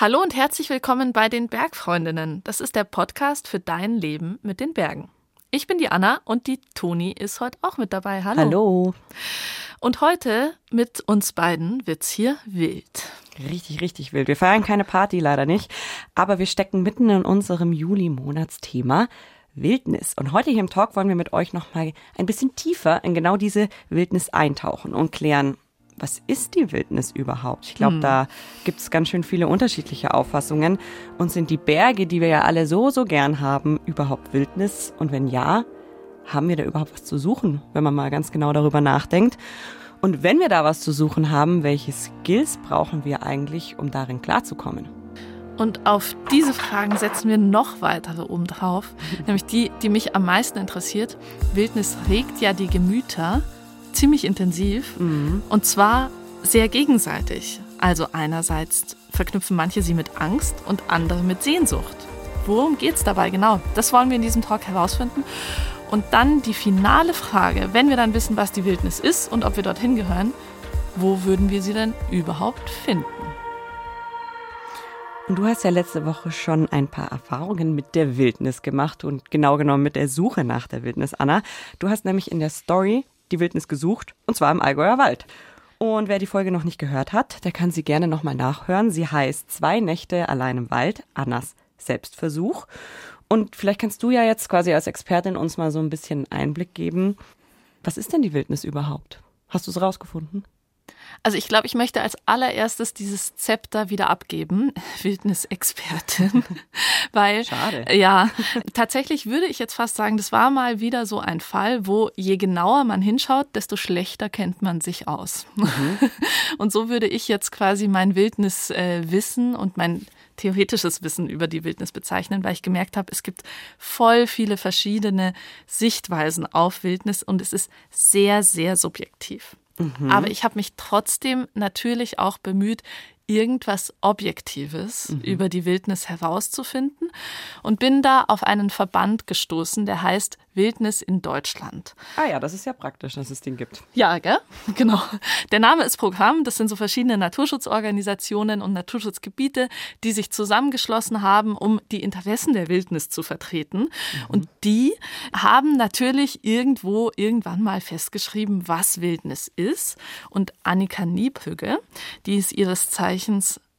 Hallo und herzlich willkommen bei den Bergfreundinnen. Das ist der Podcast für dein Leben mit den Bergen. Ich bin die Anna und die Toni ist heute auch mit dabei. Hallo. Hallo. Und heute mit uns beiden wird's hier wild. Richtig, richtig wild. Wir feiern keine Party leider nicht, aber wir stecken mitten in unserem Juli-Monatsthema Wildnis. Und heute hier im Talk wollen wir mit euch nochmal ein bisschen tiefer in genau diese Wildnis eintauchen und klären, was ist die Wildnis überhaupt? Ich glaube, hm. da gibt es ganz schön viele unterschiedliche Auffassungen. Und sind die Berge, die wir ja alle so, so gern haben, überhaupt Wildnis? Und wenn ja, haben wir da überhaupt was zu suchen, wenn man mal ganz genau darüber nachdenkt? Und wenn wir da was zu suchen haben, welche Skills brauchen wir eigentlich, um darin klarzukommen? Und auf diese Fragen setzen wir noch weitere oben drauf, nämlich die, die mich am meisten interessiert. Wildnis regt ja die Gemüter ziemlich intensiv mhm. und zwar sehr gegenseitig. Also einerseits verknüpfen manche sie mit Angst und andere mit Sehnsucht. Worum geht es dabei genau? Das wollen wir in diesem Talk herausfinden. Und dann die finale Frage, wenn wir dann wissen, was die Wildnis ist und ob wir dorthin gehören, wo würden wir sie denn überhaupt finden? Und du hast ja letzte Woche schon ein paar Erfahrungen mit der Wildnis gemacht und genau genommen mit der Suche nach der Wildnis, Anna. Du hast nämlich in der Story die Wildnis gesucht, und zwar im Allgäuer Wald. Und wer die Folge noch nicht gehört hat, der kann sie gerne nochmal nachhören. Sie heißt Zwei Nächte allein im Wald, Annas Selbstversuch. Und vielleicht kannst du ja jetzt quasi als Expertin uns mal so ein bisschen Einblick geben. Was ist denn die Wildnis überhaupt? Hast du es rausgefunden? Also ich glaube, ich möchte als allererstes dieses Zepter wieder abgeben, Wildnisexpertin, weil Schade. ja, tatsächlich würde ich jetzt fast sagen, das war mal wieder so ein Fall, wo je genauer man hinschaut, desto schlechter kennt man sich aus. Mhm. Und so würde ich jetzt quasi mein Wildniswissen äh, und mein theoretisches Wissen über die Wildnis bezeichnen, weil ich gemerkt habe, es gibt voll viele verschiedene Sichtweisen auf Wildnis und es ist sehr, sehr subjektiv. Mhm. Aber ich habe mich trotzdem natürlich auch bemüht, irgendwas Objektives mhm. über die Wildnis herauszufinden und bin da auf einen Verband gestoßen, der heißt Wildnis in Deutschland. Ah ja, das ist ja praktisch, dass es den gibt. Ja, gell? Genau. Der Name ist Programm. Das sind so verschiedene Naturschutzorganisationen und Naturschutzgebiete, die sich zusammengeschlossen haben, um die Interessen der Wildnis zu vertreten. Mhm. Und die haben natürlich irgendwo irgendwann mal festgeschrieben, was Wildnis ist. Und Annika Niebhügge, die ist ihres Zeichens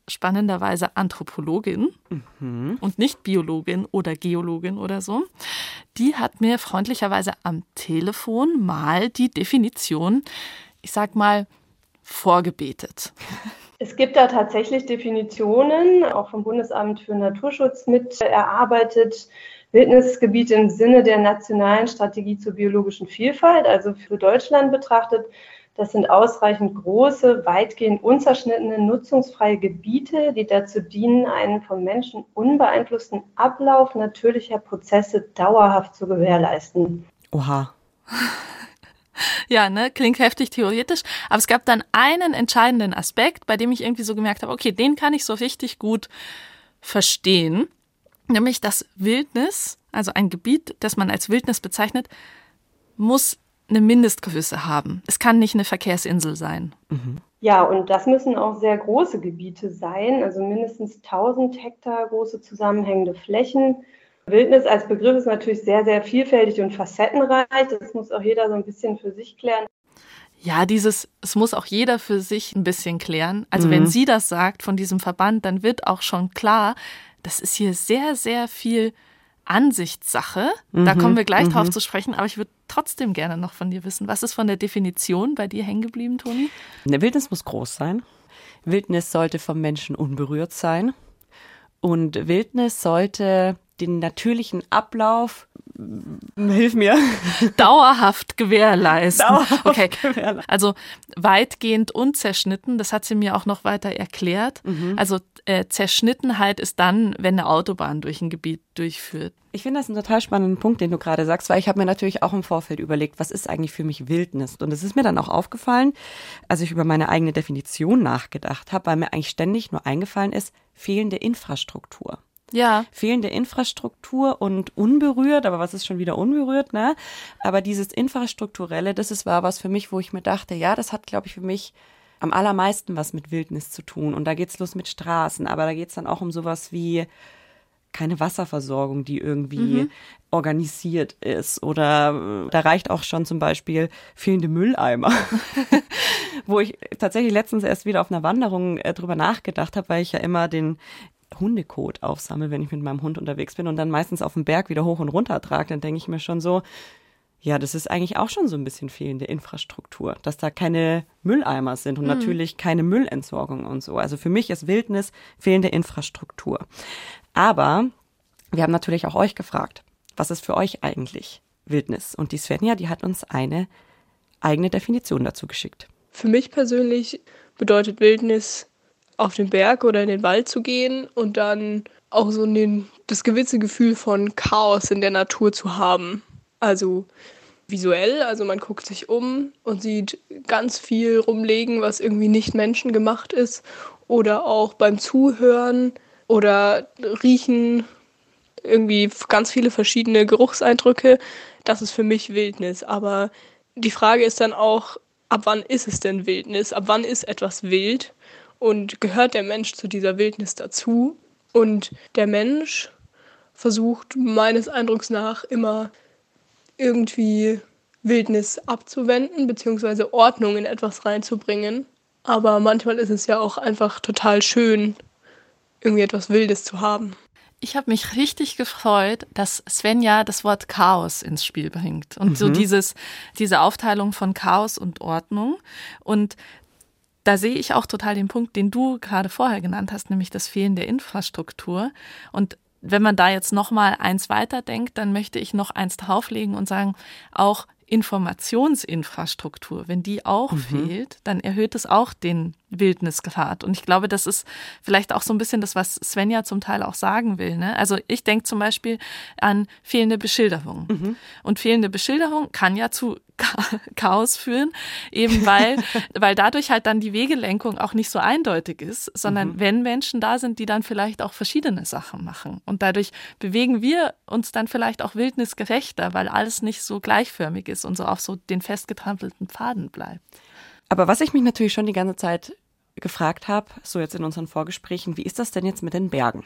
spannenderweise Anthropologin mhm. und nicht Biologin oder Geologin oder so. Die hat mir freundlicherweise am Telefon mal die Definition, ich sag mal, vorgebetet. Es gibt da tatsächlich Definitionen, auch vom Bundesamt für Naturschutz mit erarbeitet. Wildnisgebiete im Sinne der nationalen Strategie zur biologischen Vielfalt, also für Deutschland betrachtet, das sind ausreichend große, weitgehend unzerschnittene, nutzungsfreie Gebiete, die dazu dienen, einen vom Menschen unbeeinflussten Ablauf natürlicher Prozesse dauerhaft zu gewährleisten. Oha. Ja, ne, klingt heftig theoretisch, aber es gab dann einen entscheidenden Aspekt, bei dem ich irgendwie so gemerkt habe, okay, den kann ich so richtig gut verstehen, nämlich dass Wildnis, also ein Gebiet, das man als Wildnis bezeichnet, muss eine Mindestgröße haben. Es kann nicht eine Verkehrsinsel sein. Mhm. Ja, und das müssen auch sehr große Gebiete sein, also mindestens 1000 Hektar große zusammenhängende Flächen. Wildnis als Begriff ist natürlich sehr, sehr vielfältig und facettenreich. Das muss auch jeder so ein bisschen für sich klären. Ja, dieses, es muss auch jeder für sich ein bisschen klären. Also mhm. wenn sie das sagt von diesem Verband, dann wird auch schon klar, das ist hier sehr, sehr viel Ansichtssache. Mhm, da kommen wir gleich mhm. drauf zu sprechen, aber ich würde trotzdem gerne noch von dir wissen, was ist von der Definition bei dir hängen geblieben, Toni? Eine Wildnis muss groß sein. Wildnis sollte vom Menschen unberührt sein. Und Wildnis sollte den natürlichen Ablauf Hilf mir. Dauerhaft gewährleisten. Dauerhaft okay. Gewährleisten. Also weitgehend unzerschnitten, das hat sie mir auch noch weiter erklärt. Mhm. Also äh, Zerschnittenheit ist dann, wenn eine Autobahn durch ein Gebiet durchführt. Ich finde das einen total spannenden Punkt, den du gerade sagst, weil ich habe mir natürlich auch im Vorfeld überlegt, was ist eigentlich für mich Wildnis? Und es ist mir dann auch aufgefallen, als ich über meine eigene Definition nachgedacht habe, weil mir eigentlich ständig nur eingefallen ist, fehlende Infrastruktur. Ja. Fehlende Infrastruktur und unberührt, aber was ist schon wieder unberührt, ne? Aber dieses Infrastrukturelle, das ist war was für mich, wo ich mir dachte, ja, das hat, glaube ich, für mich am allermeisten was mit Wildnis zu tun. Und da geht's los mit Straßen, aber da geht's dann auch um sowas wie keine Wasserversorgung, die irgendwie mhm. organisiert ist. Oder äh, da reicht auch schon zum Beispiel fehlende Mülleimer. Wo ich tatsächlich letztens erst wieder auf einer Wanderung äh, drüber nachgedacht habe, weil ich ja immer den Hundekot aufsammle, wenn ich mit meinem Hund unterwegs bin und dann meistens auf dem Berg wieder hoch und runter trage, dann denke ich mir schon so, ja, das ist eigentlich auch schon so ein bisschen fehlende Infrastruktur, dass da keine Mülleimer sind und mhm. natürlich keine Müllentsorgung und so. Also für mich ist Wildnis fehlende Infrastruktur. Aber wir haben natürlich auch euch gefragt, was ist für euch eigentlich Wildnis? Und die Svenja, die hat uns eine eigene Definition dazu geschickt. Für mich persönlich bedeutet Wildnis, auf den Berg oder in den Wald zu gehen und dann auch so den, das gewisse Gefühl von Chaos in der Natur zu haben. Also visuell, also man guckt sich um und sieht ganz viel rumlegen, was irgendwie nicht menschengemacht ist. Oder auch beim Zuhören oder Riechen irgendwie ganz viele verschiedene Geruchseindrücke. Das ist für mich Wildnis. Aber die Frage ist dann auch, ab wann ist es denn Wildnis? Ab wann ist etwas wild? Und gehört der Mensch zu dieser Wildnis dazu? Und der Mensch versucht meines Eindrucks nach immer irgendwie Wildnis abzuwenden, beziehungsweise Ordnung in etwas reinzubringen. Aber manchmal ist es ja auch einfach total schön, irgendwie etwas Wildes zu haben. Ich habe mich richtig gefreut, dass Svenja das Wort Chaos ins Spiel bringt und mhm. so dieses diese Aufteilung von Chaos und Ordnung und da sehe ich auch total den Punkt, den du gerade vorher genannt hast, nämlich das Fehlen der Infrastruktur und wenn man da jetzt noch mal eins weiterdenkt, dann möchte ich noch eins drauflegen und sagen, auch Informationsinfrastruktur, wenn die auch mhm. fehlt, dann erhöht es auch den Wildnisgrad. Und ich glaube, das ist vielleicht auch so ein bisschen das, was Svenja zum Teil auch sagen will. Ne? Also ich denke zum Beispiel an fehlende Beschilderung. Mhm. Und fehlende Beschilderung kann ja zu Chaos führen, eben weil, weil dadurch halt dann die Wegelenkung auch nicht so eindeutig ist, sondern mhm. wenn Menschen da sind, die dann vielleicht auch verschiedene Sachen machen. Und dadurch bewegen wir uns dann vielleicht auch wildnisgerechter, weil alles nicht so gleichförmig ist und so auf so den festgetrampelten Pfaden bleibt. Aber was ich mich natürlich schon die ganze Zeit gefragt habe, so jetzt in unseren Vorgesprächen, wie ist das denn jetzt mit den Bergen?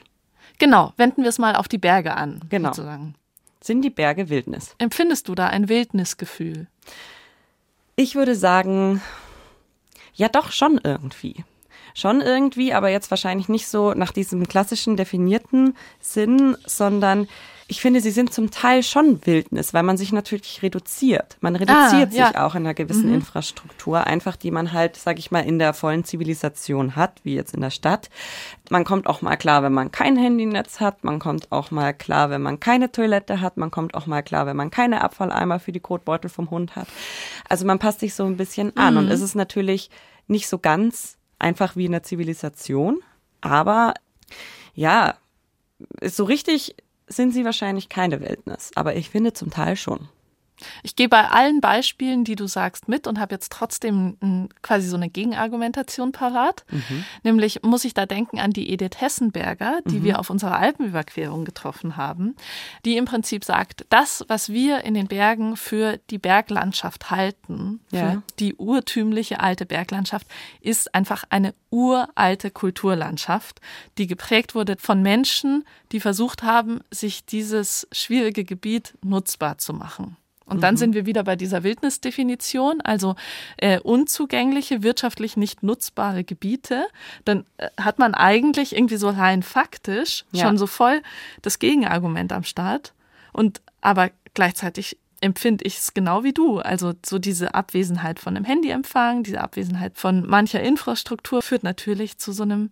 Genau, wenden wir es mal auf die Berge an. Genau. Sozusagen. Sind die Berge Wildnis? Empfindest du da ein Wildnisgefühl? Ich würde sagen, ja doch schon irgendwie. Schon irgendwie, aber jetzt wahrscheinlich nicht so nach diesem klassischen definierten Sinn, sondern ich finde, sie sind zum Teil schon Wildnis, weil man sich natürlich reduziert. Man reduziert ah, ja. sich auch in einer gewissen mhm. Infrastruktur, einfach die man halt, sag ich mal, in der vollen Zivilisation hat, wie jetzt in der Stadt. Man kommt auch mal klar, wenn man kein Handynetz hat. Man kommt auch mal klar, wenn man keine Toilette hat. Man kommt auch mal klar, wenn man keine Abfalleimer für die Kotbeutel vom Hund hat. Also man passt sich so ein bisschen an. Mhm. Und es ist natürlich nicht so ganz einfach wie in der Zivilisation, aber ja, ist so richtig sind sie wahrscheinlich keine Wildnis, aber ich finde zum Teil schon. Ich gehe bei allen Beispielen, die du sagst, mit und habe jetzt trotzdem quasi so eine Gegenargumentation parat. Mhm. Nämlich muss ich da denken an die Edith Hessenberger, die mhm. wir auf unserer Alpenüberquerung getroffen haben, die im Prinzip sagt, das, was wir in den Bergen für die Berglandschaft halten, ja. für die urtümliche alte Berglandschaft, ist einfach eine uralte Kulturlandschaft, die geprägt wurde von Menschen, die versucht haben, sich dieses schwierige Gebiet nutzbar zu machen. Und dann mhm. sind wir wieder bei dieser Wildnisdefinition, also äh, unzugängliche, wirtschaftlich nicht nutzbare Gebiete. Dann äh, hat man eigentlich irgendwie so rein faktisch ja. schon so voll das Gegenargument am Start. Und aber gleichzeitig empfinde ich es genau wie du. Also so diese Abwesenheit von einem Handyempfang, diese Abwesenheit von mancher Infrastruktur führt natürlich zu so einem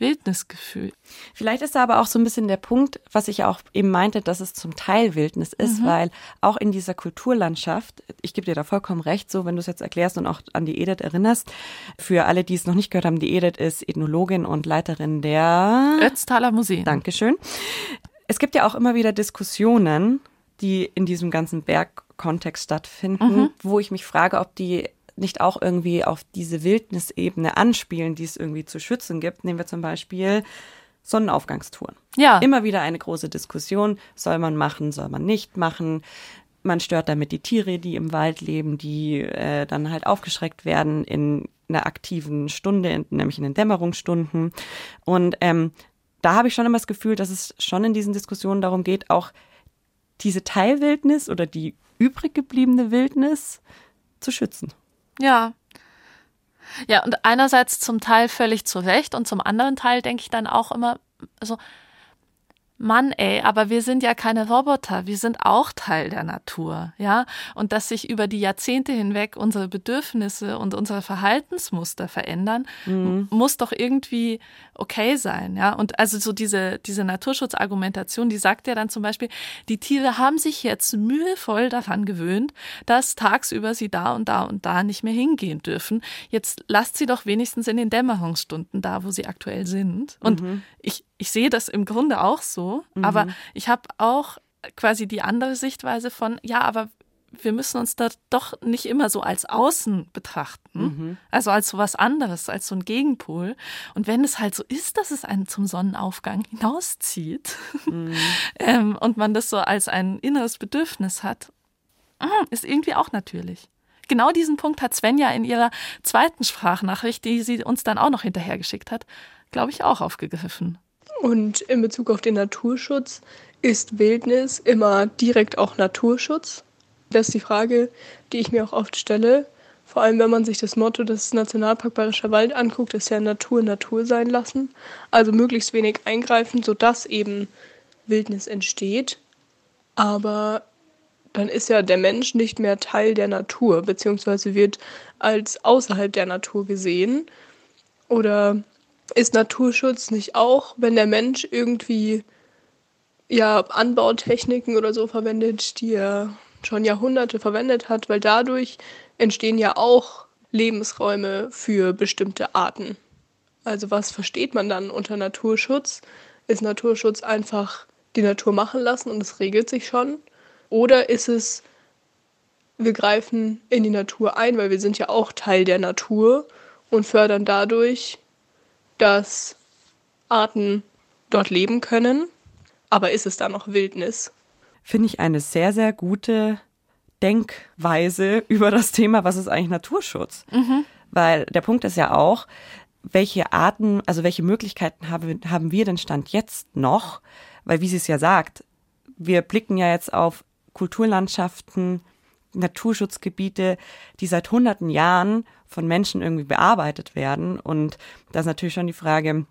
Wildnisgefühl. Vielleicht ist da aber auch so ein bisschen der Punkt, was ich auch eben meinte, dass es zum Teil Wildnis ist, mhm. weil auch in dieser Kulturlandschaft, ich gebe dir da vollkommen recht, so wenn du es jetzt erklärst und auch an die Edith erinnerst, für alle, die es noch nicht gehört haben, die Edith ist Ethnologin und Leiterin der Ötztaler Museen. Dankeschön. Es gibt ja auch immer wieder Diskussionen, die in diesem ganzen Bergkontext stattfinden, mhm. wo ich mich frage, ob die nicht auch irgendwie auf diese Wildnisebene anspielen, die es irgendwie zu schützen gibt. Nehmen wir zum Beispiel Sonnenaufgangstouren. Ja. Immer wieder eine große Diskussion. Soll man machen, soll man nicht machen? Man stört damit die Tiere, die im Wald leben, die äh, dann halt aufgeschreckt werden in einer aktiven Stunde, nämlich in den Dämmerungsstunden. Und ähm, da habe ich schon immer das Gefühl, dass es schon in diesen Diskussionen darum geht, auch diese Teilwildnis oder die übrig gebliebene Wildnis zu schützen. Ja. Ja, und einerseits zum Teil völlig zu Recht und zum anderen Teil denke ich dann auch immer, also Mann, ey, aber wir sind ja keine Roboter, wir sind auch Teil der Natur, ja? Und dass sich über die Jahrzehnte hinweg unsere Bedürfnisse und unsere Verhaltensmuster verändern, mhm. muss doch irgendwie okay sein, ja? Und also so diese, diese Naturschutzargumentation, die sagt ja dann zum Beispiel, die Tiere haben sich jetzt mühevoll daran gewöhnt, dass tagsüber sie da und da und da nicht mehr hingehen dürfen. Jetzt lasst sie doch wenigstens in den Dämmerungsstunden da, wo sie aktuell sind. Und mhm. ich, ich sehe das im Grunde auch so, mhm. aber ich habe auch quasi die andere Sichtweise von, ja, aber wir müssen uns da doch nicht immer so als Außen betrachten, mhm. also als so was anderes, als so ein Gegenpol. Und wenn es halt so ist, dass es einen zum Sonnenaufgang hinauszieht mhm. ähm, und man das so als ein inneres Bedürfnis hat, mm, ist irgendwie auch natürlich. Genau diesen Punkt hat Svenja in ihrer zweiten Sprachnachricht, die sie uns dann auch noch hinterhergeschickt hat, glaube ich, auch aufgegriffen. Und in Bezug auf den Naturschutz ist Wildnis immer direkt auch Naturschutz? Das ist die Frage, die ich mir auch oft stelle. Vor allem, wenn man sich das Motto des Nationalpark Bayerischer Wald anguckt, ist ja Natur Natur sein lassen. Also möglichst wenig eingreifen, sodass eben Wildnis entsteht. Aber dann ist ja der Mensch nicht mehr Teil der Natur, beziehungsweise wird als außerhalb der Natur gesehen. Oder ist Naturschutz nicht auch, wenn der Mensch irgendwie ja, Anbautechniken oder so verwendet, die er schon Jahrhunderte verwendet hat, weil dadurch entstehen ja auch Lebensräume für bestimmte Arten. Also was versteht man dann unter Naturschutz? Ist Naturschutz einfach die Natur machen lassen und es regelt sich schon? Oder ist es, wir greifen in die Natur ein, weil wir sind ja auch Teil der Natur und fördern dadurch dass Arten dort leben können. Aber ist es da noch Wildnis? Finde ich eine sehr, sehr gute Denkweise über das Thema, was ist eigentlich Naturschutz? Mhm. Weil der Punkt ist ja auch, welche Arten, also welche Möglichkeiten haben, haben wir denn Stand jetzt noch? Weil, wie sie es ja sagt, wir blicken ja jetzt auf Kulturlandschaften, Naturschutzgebiete, die seit hunderten Jahren von Menschen irgendwie bearbeitet werden. Und da ist natürlich schon die Frage,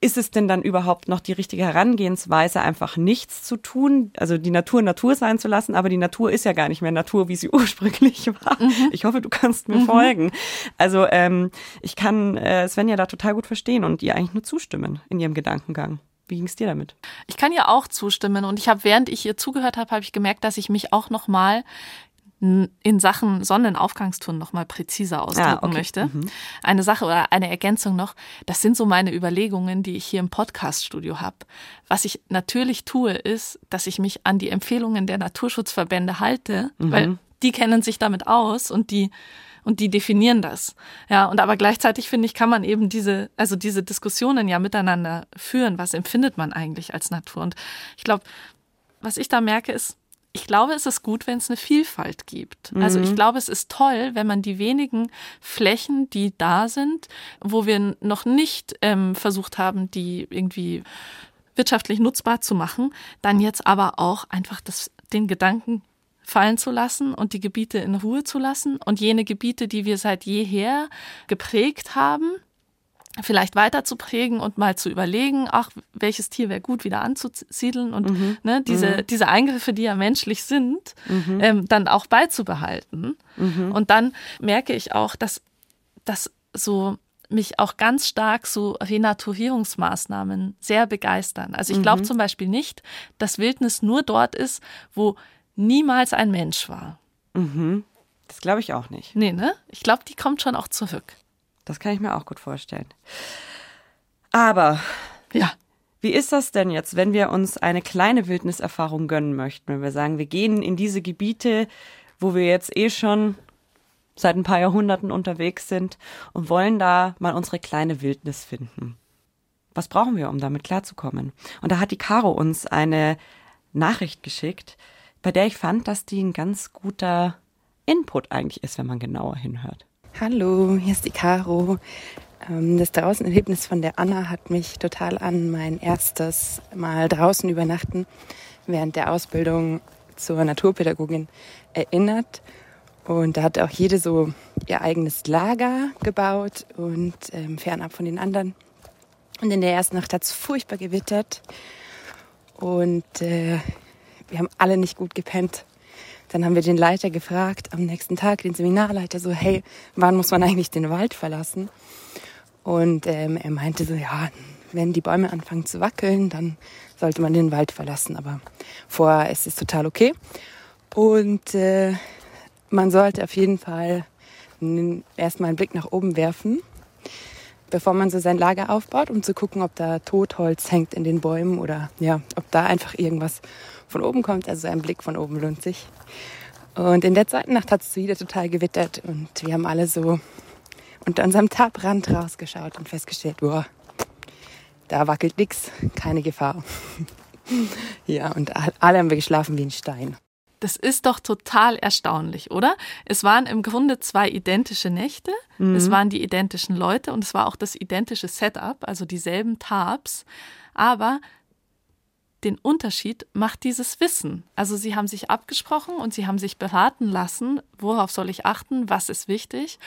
ist es denn dann überhaupt noch die richtige Herangehensweise, einfach nichts zu tun, also die Natur Natur sein zu lassen, aber die Natur ist ja gar nicht mehr Natur, wie sie ursprünglich war. Mhm. Ich hoffe, du kannst mir mhm. folgen. Also ähm, ich kann äh, Svenja da total gut verstehen und ihr eigentlich nur zustimmen in ihrem Gedankengang. Wie ging es dir damit? Ich kann ihr auch zustimmen und ich habe, während ich ihr zugehört habe, habe ich gemerkt, dass ich mich auch noch mal in Sachen Sonnenaufgangsturm noch mal präziser ausdrücken ah, okay. möchte. Mhm. Eine Sache oder eine Ergänzung noch, das sind so meine Überlegungen, die ich hier im Podcaststudio habe. Was ich natürlich tue, ist, dass ich mich an die Empfehlungen der Naturschutzverbände halte, mhm. weil die kennen sich damit aus und die und die definieren das. Ja, und aber gleichzeitig finde ich, kann man eben diese, also diese Diskussionen ja miteinander führen. Was empfindet man eigentlich als Natur? Und ich glaube, was ich da merke, ist, ich glaube, es ist gut, wenn es eine Vielfalt gibt. Mhm. Also ich mhm. glaube, es ist toll, wenn man die wenigen Flächen, die da sind, wo wir noch nicht ähm, versucht haben, die irgendwie wirtschaftlich nutzbar zu machen, dann jetzt aber auch einfach das, den Gedanken fallen zu lassen und die Gebiete in Ruhe zu lassen und jene Gebiete, die wir seit jeher geprägt haben, vielleicht weiter zu prägen und mal zu überlegen, ach, welches Tier wäre gut wieder anzusiedeln und mhm. ne, diese, mhm. diese Eingriffe, die ja menschlich sind, mhm. ähm, dann auch beizubehalten. Mhm. Und dann merke ich auch, dass das so mich auch ganz stark so Renaturierungsmaßnahmen sehr begeistern. Also ich glaube mhm. zum Beispiel nicht, dass Wildnis nur dort ist, wo niemals ein Mensch war. Mhm. Das glaube ich auch nicht. Nee, ne? Ich glaube, die kommt schon auch zurück. Das kann ich mir auch gut vorstellen. Aber ja, wie ist das denn jetzt, wenn wir uns eine kleine Wildniserfahrung gönnen möchten? Wenn wir sagen, wir gehen in diese Gebiete, wo wir jetzt eh schon seit ein paar Jahrhunderten unterwegs sind und wollen da mal unsere kleine Wildnis finden. Was brauchen wir, um damit klarzukommen? Und da hat die Caro uns eine Nachricht geschickt, bei der ich fand, dass die ein ganz guter Input eigentlich ist, wenn man genauer hinhört. Hallo, hier ist die Caro. Ähm, das Draußenerlebnis von der Anna hat mich total an mein erstes Mal draußen übernachten während der Ausbildung zur Naturpädagogin erinnert. Und da hat auch jede so ihr eigenes Lager gebaut und ähm, fernab von den anderen. Und in der ersten Nacht hat es furchtbar gewittert. Und äh, wir haben alle nicht gut gepennt. Dann haben wir den Leiter gefragt, am nächsten Tag, den Seminarleiter, so, hey, wann muss man eigentlich den Wald verlassen? Und ähm, er meinte so, ja, wenn die Bäume anfangen zu wackeln, dann sollte man den Wald verlassen. Aber vorher ist es total okay. Und äh, man sollte auf jeden Fall erstmal einen Blick nach oben werfen, bevor man so sein Lager aufbaut, um zu gucken, ob da Totholz hängt in den Bäumen oder ja, ob da einfach irgendwas von oben kommt. Also ein Blick von oben lohnt sich. Und in der zweiten Nacht hat es wieder total gewittert und wir haben alle so unter unserem Tabrand rausgeschaut und festgestellt, boah, da wackelt nichts, keine Gefahr. ja, und alle haben wir geschlafen wie ein Stein. Das ist doch total erstaunlich, oder? Es waren im Grunde zwei identische Nächte, mhm. es waren die identischen Leute und es war auch das identische Setup, also dieselben Tabs, aber den Unterschied macht dieses Wissen. Also sie haben sich abgesprochen und sie haben sich beraten lassen, worauf soll ich achten, was ist wichtig.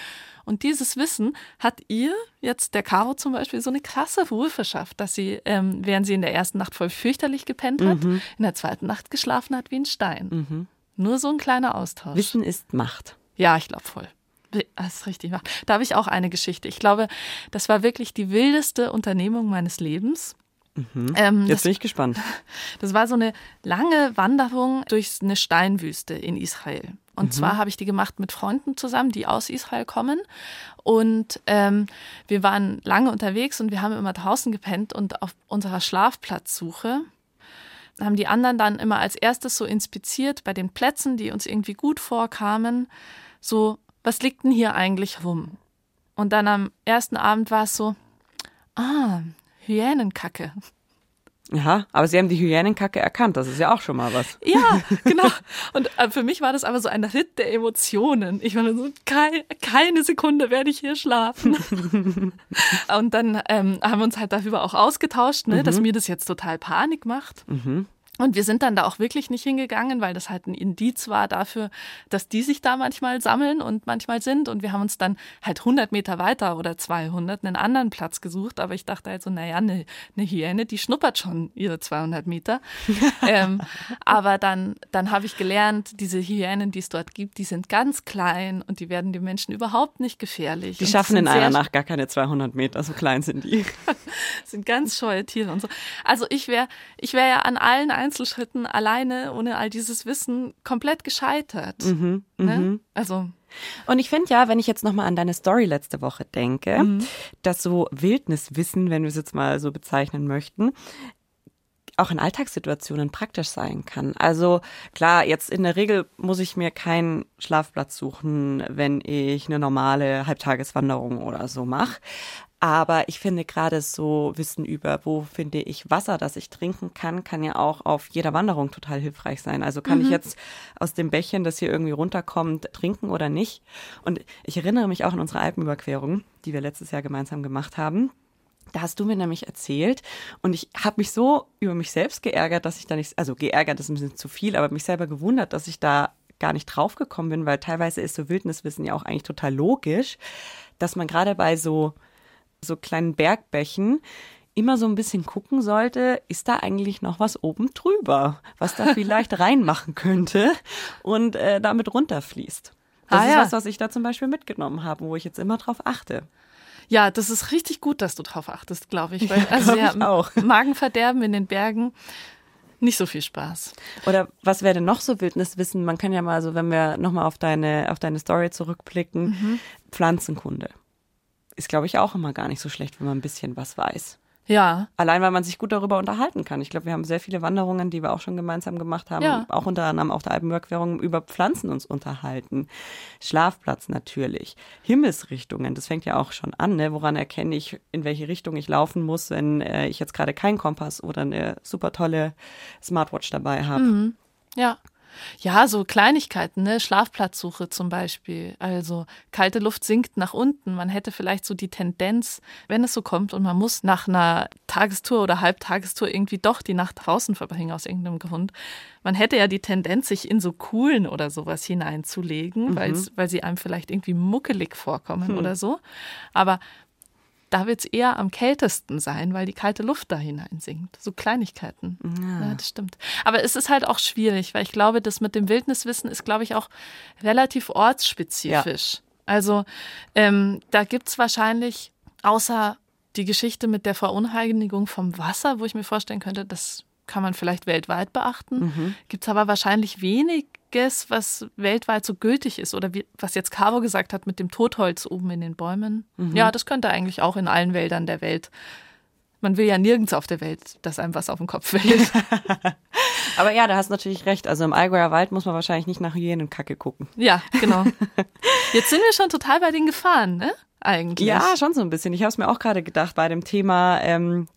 Und dieses Wissen hat ihr, jetzt der Caro zum Beispiel, so eine krasse Ruhe verschafft, dass sie, ähm, während sie in der ersten Nacht voll fürchterlich gepennt hat, mhm. in der zweiten Nacht geschlafen hat wie ein Stein. Mhm. Nur so ein kleiner Austausch. Wissen ist Macht. Ja, ich glaube voll. Das ist richtig. Da habe ich auch eine Geschichte. Ich glaube, das war wirklich die wildeste Unternehmung meines Lebens. Mhm. Ähm, Jetzt das, bin ich gespannt. Das war so eine lange Wanderung durch eine Steinwüste in Israel. Und mhm. zwar habe ich die gemacht mit Freunden zusammen, die aus Israel kommen. Und ähm, wir waren lange unterwegs und wir haben immer draußen gepennt und auf unserer Schlafplatzsuche haben die anderen dann immer als erstes so inspiziert bei den Plätzen, die uns irgendwie gut vorkamen, so, was liegt denn hier eigentlich rum? Und dann am ersten Abend war es so, ah, Hyänenkacke. Ja, aber Sie haben die Hyänenkacke erkannt, das ist ja auch schon mal was. Ja, genau. Und äh, für mich war das aber so ein Ritt der Emotionen. Ich war so, keine, keine Sekunde werde ich hier schlafen. Und dann ähm, haben wir uns halt darüber auch ausgetauscht, ne, mhm. dass mir das jetzt total Panik macht. Mhm. Und wir sind dann da auch wirklich nicht hingegangen, weil das halt ein Indiz war dafür, dass die sich da manchmal sammeln und manchmal sind. Und wir haben uns dann halt 100 Meter weiter oder 200 einen anderen Platz gesucht. Aber ich dachte halt so, naja, eine, eine Hyäne, die schnuppert schon ihre 200 Meter. ähm, aber dann, dann habe ich gelernt, diese Hyänen, die es dort gibt, die sind ganz klein und die werden den Menschen überhaupt nicht gefährlich. Die schaffen in einer Nacht gar keine 200 Meter, so klein sind die. sind ganz scheue Tiere und so. Also ich wäre ich wäre ja an allen Einzelschritten alleine, ohne all dieses Wissen, komplett gescheitert. Mhm, ne? Mhm. Also. Und ich finde ja, wenn ich jetzt nochmal an deine Story letzte Woche denke, mhm. dass so Wildniswissen, wenn wir es jetzt mal so bezeichnen möchten, auch in Alltagssituationen praktisch sein kann. Also klar, jetzt in der Regel muss ich mir keinen Schlafplatz suchen, wenn ich eine normale Halbtageswanderung oder so mache. Aber ich finde gerade so Wissen über, wo finde ich Wasser, das ich trinken kann, kann ja auch auf jeder Wanderung total hilfreich sein. Also kann mhm. ich jetzt aus dem Bächchen, das hier irgendwie runterkommt, trinken oder nicht? Und ich erinnere mich auch an unsere Alpenüberquerung, die wir letztes Jahr gemeinsam gemacht haben. Da hast du mir nämlich erzählt und ich habe mich so über mich selbst geärgert, dass ich da nicht, also geärgert ist ein bisschen zu viel, aber mich selber gewundert, dass ich da gar nicht draufgekommen bin, weil teilweise ist so Wildniswissen ja auch eigentlich total logisch, dass man gerade bei so so kleinen Bergbächen immer so ein bisschen gucken sollte, ist da eigentlich noch was oben drüber, was da vielleicht reinmachen könnte und äh, damit runterfließt. Das ah, ist ja. was, was ich da zum Beispiel mitgenommen habe, wo ich jetzt immer drauf achte. Ja, das ist richtig gut, dass du drauf achtest, glaube ich. Weil, also ja, ich auch. Magenverderben in den Bergen, nicht so viel Spaß. Oder was wäre denn noch so Wildniswissen? Man kann ja mal so, wenn wir nochmal auf deine, auf deine Story zurückblicken, mhm. Pflanzenkunde ist, glaube ich, auch immer gar nicht so schlecht, wenn man ein bisschen was weiß. Ja. Allein, weil man sich gut darüber unterhalten kann. Ich glaube, wir haben sehr viele Wanderungen, die wir auch schon gemeinsam gemacht haben, ja. auch unter anderem auf der Alpenüberquerung über Pflanzen uns unterhalten. Schlafplatz natürlich. Himmelsrichtungen, das fängt ja auch schon an. Ne? Woran erkenne ich, in welche Richtung ich laufen muss, wenn äh, ich jetzt gerade keinen Kompass oder eine super tolle Smartwatch dabei habe? Mhm. Ja. Ja, so Kleinigkeiten, ne? Schlafplatzsuche zum Beispiel. Also kalte Luft sinkt nach unten. Man hätte vielleicht so die Tendenz, wenn es so kommt und man muss nach einer Tagestour oder Halbtagestour irgendwie doch die Nacht draußen verbringen aus irgendeinem Grund. Man hätte ja die Tendenz, sich in so Kuhlen oder sowas hineinzulegen, mhm. weil sie einem vielleicht irgendwie muckelig vorkommen hm. oder so. Aber da wird es eher am kältesten sein, weil die kalte Luft da hineinsinkt. So Kleinigkeiten. Ja. ja. das stimmt. Aber es ist halt auch schwierig, weil ich glaube, das mit dem Wildniswissen ist, glaube ich, auch relativ ortsspezifisch. Ja. Also ähm, da gibt es wahrscheinlich, außer die Geschichte mit der Verunheiligung vom Wasser, wo ich mir vorstellen könnte, das kann man vielleicht weltweit beachten, mhm. gibt es aber wahrscheinlich wenig was weltweit so gültig ist oder wie, was jetzt Caro gesagt hat mit dem Totholz oben in den Bäumen. Mhm. Ja, das könnte eigentlich auch in allen Wäldern der Welt. Man will ja nirgends auf der Welt, dass einem was auf den Kopf fällt. Aber ja, da hast du natürlich recht. Also im Allgäuer Wald muss man wahrscheinlich nicht nach Hyänenkacke gucken. Ja, genau. Jetzt sind wir schon total bei den Gefahren, ne? Eigentlich. Ja, schon so ein bisschen. Ich habe es mir auch gerade gedacht bei dem Thema ähm,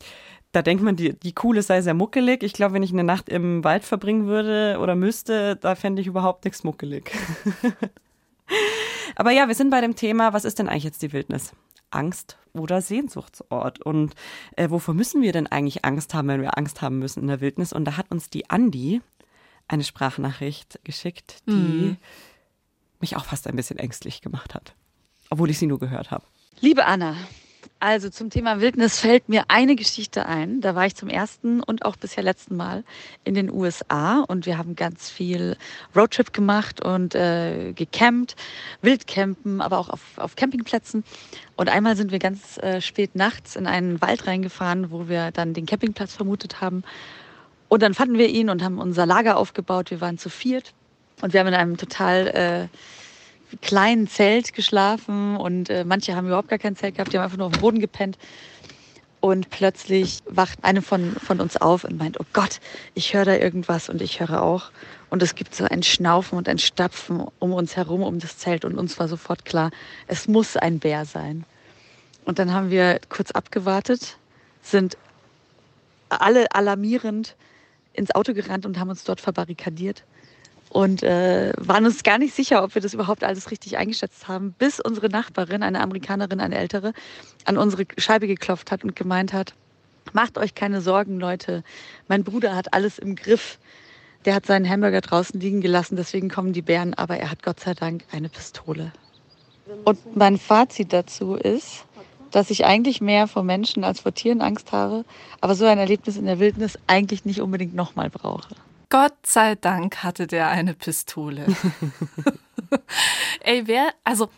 da denkt man, die, die Kuhle sei sehr muckelig. Ich glaube, wenn ich eine Nacht im Wald verbringen würde oder müsste, da fände ich überhaupt nichts muckelig. Aber ja, wir sind bei dem Thema, was ist denn eigentlich jetzt die Wildnis? Angst oder Sehnsuchtsort? Und äh, wovor müssen wir denn eigentlich Angst haben, wenn wir Angst haben müssen in der Wildnis? Und da hat uns die Andi eine Sprachnachricht geschickt, die mhm. mich auch fast ein bisschen ängstlich gemacht hat, obwohl ich sie nur gehört habe. Liebe Anna, also zum Thema Wildnis fällt mir eine Geschichte ein. Da war ich zum ersten und auch bisher letzten Mal in den USA und wir haben ganz viel Roadtrip gemacht und äh, gecampt, Wildcampen, aber auch auf, auf Campingplätzen. Und einmal sind wir ganz äh, spät nachts in einen Wald reingefahren, wo wir dann den Campingplatz vermutet haben. Und dann fanden wir ihn und haben unser Lager aufgebaut. Wir waren zu viert und wir haben in einem total äh, kleinen Zelt geschlafen und äh, manche haben überhaupt gar kein Zelt gehabt, die haben einfach nur auf dem Boden gepennt. Und plötzlich wacht eine von, von uns auf und meint, oh Gott, ich höre da irgendwas und ich höre auch. Und es gibt so ein Schnaufen und ein Stapfen um uns herum, um das Zelt. Und uns war sofort klar, es muss ein Bär sein. Und dann haben wir kurz abgewartet, sind alle alarmierend ins Auto gerannt und haben uns dort verbarrikadiert und äh, waren uns gar nicht sicher, ob wir das überhaupt alles richtig eingeschätzt haben, bis unsere Nachbarin, eine Amerikanerin, eine ältere, an unsere Scheibe geklopft hat und gemeint hat, macht euch keine Sorgen, Leute, mein Bruder hat alles im Griff. Der hat seinen Hamburger draußen liegen gelassen, deswegen kommen die Bären, aber er hat Gott sei Dank eine Pistole. Und mein Fazit dazu ist, dass ich eigentlich mehr vor Menschen als vor Tieren Angst habe, aber so ein Erlebnis in der Wildnis eigentlich nicht unbedingt nochmal brauche. Gott sei Dank hatte der eine Pistole. Ey, wer, also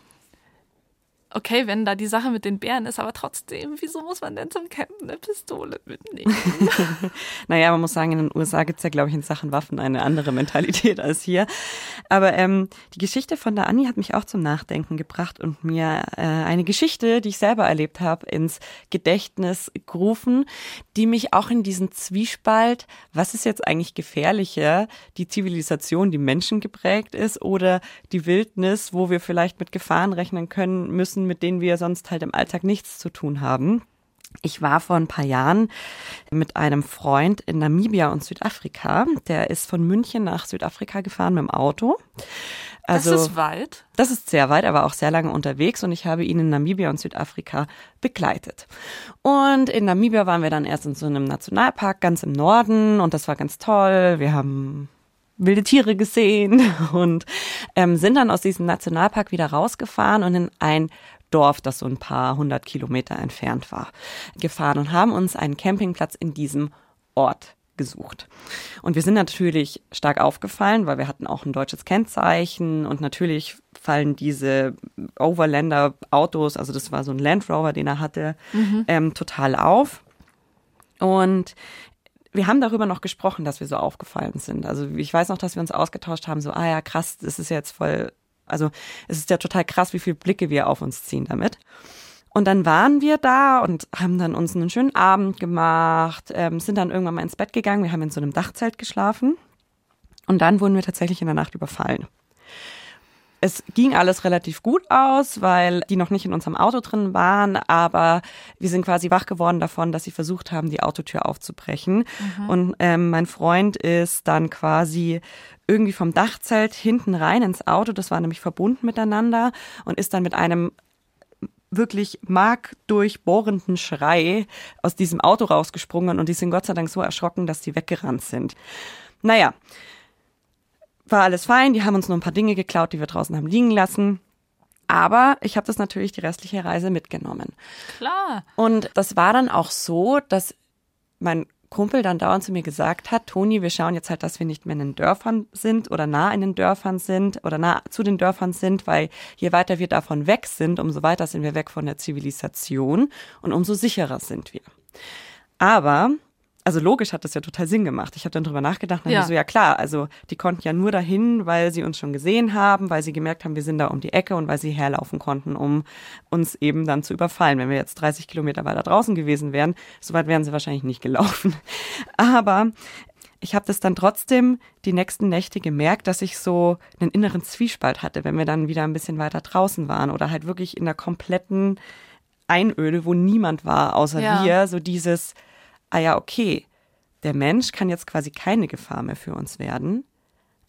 okay, wenn da die Sache mit den Bären ist, aber trotzdem, wieso muss man denn zum Campen eine Pistole mitnehmen? naja, man muss sagen, in den USA gibt es ja, glaube ich, in Sachen Waffen eine andere Mentalität als hier. Aber ähm, die Geschichte von der Anni hat mich auch zum Nachdenken gebracht und mir äh, eine Geschichte, die ich selber erlebt habe, ins Gedächtnis gerufen, die mich auch in diesen Zwiespalt, was ist jetzt eigentlich gefährlicher, die Zivilisation, die Menschen geprägt ist oder die Wildnis, wo wir vielleicht mit Gefahren rechnen können müssen, müssen, mit denen wir sonst halt im Alltag nichts zu tun haben. Ich war vor ein paar Jahren mit einem Freund in Namibia und Südafrika. Der ist von München nach Südafrika gefahren mit dem Auto. Also, das ist weit. Das ist sehr weit, aber auch sehr lange unterwegs und ich habe ihn in Namibia und Südafrika begleitet. Und in Namibia waren wir dann erst in so einem Nationalpark ganz im Norden und das war ganz toll. Wir haben wilde Tiere gesehen und ähm, sind dann aus diesem Nationalpark wieder rausgefahren und in ein Dorf, das so ein paar hundert Kilometer entfernt war, gefahren und haben uns einen Campingplatz in diesem Ort gesucht. Und wir sind natürlich stark aufgefallen, weil wir hatten auch ein deutsches Kennzeichen und natürlich fallen diese Overlander-Autos, also das war so ein Land Rover, den er hatte, mhm. ähm, total auf. Und wir haben darüber noch gesprochen, dass wir so aufgefallen sind. Also ich weiß noch, dass wir uns ausgetauscht haben, so, ah ja, krass, das ist jetzt voll, also es ist ja total krass, wie viele Blicke wir auf uns ziehen damit. Und dann waren wir da und haben dann uns einen schönen Abend gemacht, ähm, sind dann irgendwann mal ins Bett gegangen. Wir haben in so einem Dachzelt geschlafen und dann wurden wir tatsächlich in der Nacht überfallen. Es ging alles relativ gut aus, weil die noch nicht in unserem Auto drin waren, aber wir sind quasi wach geworden davon, dass sie versucht haben, die Autotür aufzubrechen. Mhm. Und ähm, mein Freund ist dann quasi irgendwie vom Dachzelt hinten rein ins Auto, das war nämlich verbunden miteinander und ist dann mit einem wirklich markdurchbohrenden Schrei aus diesem Auto rausgesprungen und die sind Gott sei Dank so erschrocken, dass die weggerannt sind. Naja, war alles fein, die haben uns nur ein paar Dinge geklaut, die wir draußen haben liegen lassen. Aber ich habe das natürlich die restliche Reise mitgenommen. Klar. Und das war dann auch so, dass mein Kumpel dann dauernd zu mir gesagt hat, Toni, wir schauen jetzt halt, dass wir nicht mehr in den Dörfern sind oder nah in den Dörfern sind oder nah zu den Dörfern sind, weil je weiter wir davon weg sind, umso weiter sind wir weg von der Zivilisation und umso sicherer sind wir. Aber also logisch hat das ja total Sinn gemacht. Ich habe dann drüber nachgedacht und ja. so, ja klar, also die konnten ja nur dahin, weil sie uns schon gesehen haben, weil sie gemerkt haben, wir sind da um die Ecke und weil sie herlaufen konnten, um uns eben dann zu überfallen. Wenn wir jetzt 30 Kilometer weiter draußen gewesen wären, so weit wären sie wahrscheinlich nicht gelaufen. Aber ich habe das dann trotzdem die nächsten Nächte gemerkt, dass ich so einen inneren Zwiespalt hatte, wenn wir dann wieder ein bisschen weiter draußen waren oder halt wirklich in der kompletten Einöde, wo niemand war, außer ja. wir, so dieses, ah ja, okay, der Mensch kann jetzt quasi keine Gefahr mehr für uns werden,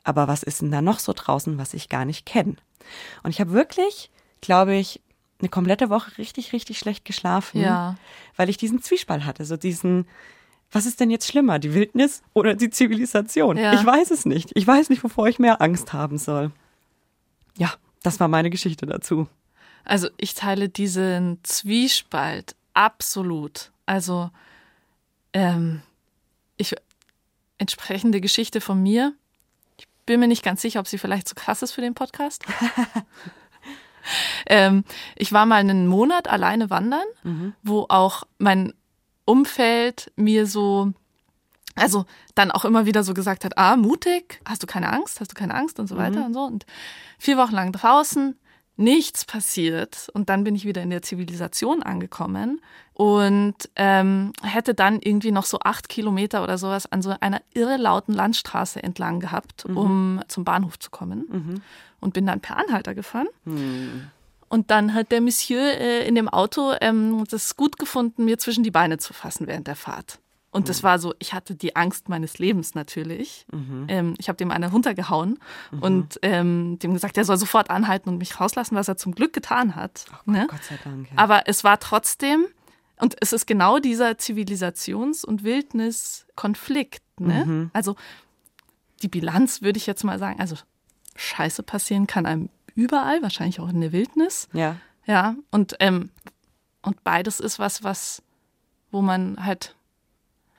aber was ist denn da noch so draußen, was ich gar nicht kenne? Und ich habe wirklich, glaube ich, eine komplette Woche richtig, richtig schlecht geschlafen, ja. weil ich diesen Zwiespalt hatte, so diesen, was ist denn jetzt schlimmer, die Wildnis oder die Zivilisation? Ja. Ich weiß es nicht. Ich weiß nicht, wovor ich mehr Angst haben soll. Ja, das war meine Geschichte dazu. Also ich teile diesen Zwiespalt absolut. Also ähm, ich, entsprechende Geschichte von mir. Ich bin mir nicht ganz sicher, ob sie vielleicht zu krass ist für den Podcast. ähm, ich war mal einen Monat alleine wandern, mhm. wo auch mein Umfeld mir so, also dann auch immer wieder so gesagt hat, ah, mutig, hast du keine Angst, hast du keine Angst und so weiter mhm. und so. Und vier Wochen lang draußen, nichts passiert. Und dann bin ich wieder in der Zivilisation angekommen und ähm, hätte dann irgendwie noch so acht Kilometer oder sowas an so einer irrelauten Landstraße entlang gehabt, mhm. um zum Bahnhof zu kommen. Mhm. Und bin dann per Anhalter gefahren. Mhm. Und dann hat der Monsieur äh, in dem Auto ähm, das gut gefunden, mir zwischen die Beine zu fassen während der Fahrt. Und mhm. das war so, ich hatte die Angst meines Lebens natürlich. Mhm. Ähm, ich habe dem eine runtergehauen mhm. und ähm, dem gesagt, er soll sofort anhalten und mich rauslassen, was er zum Glück getan hat. Oh, ne? Gott sei Dank. Ja. Aber es war trotzdem, und es ist genau dieser Zivilisations- und Wildniskonflikt. Ne? Mhm. Also die Bilanz würde ich jetzt mal sagen, also Scheiße passieren kann einem überall, wahrscheinlich auch in der Wildnis. Ja. Ja, und, ähm, und beides ist was, was, wo man halt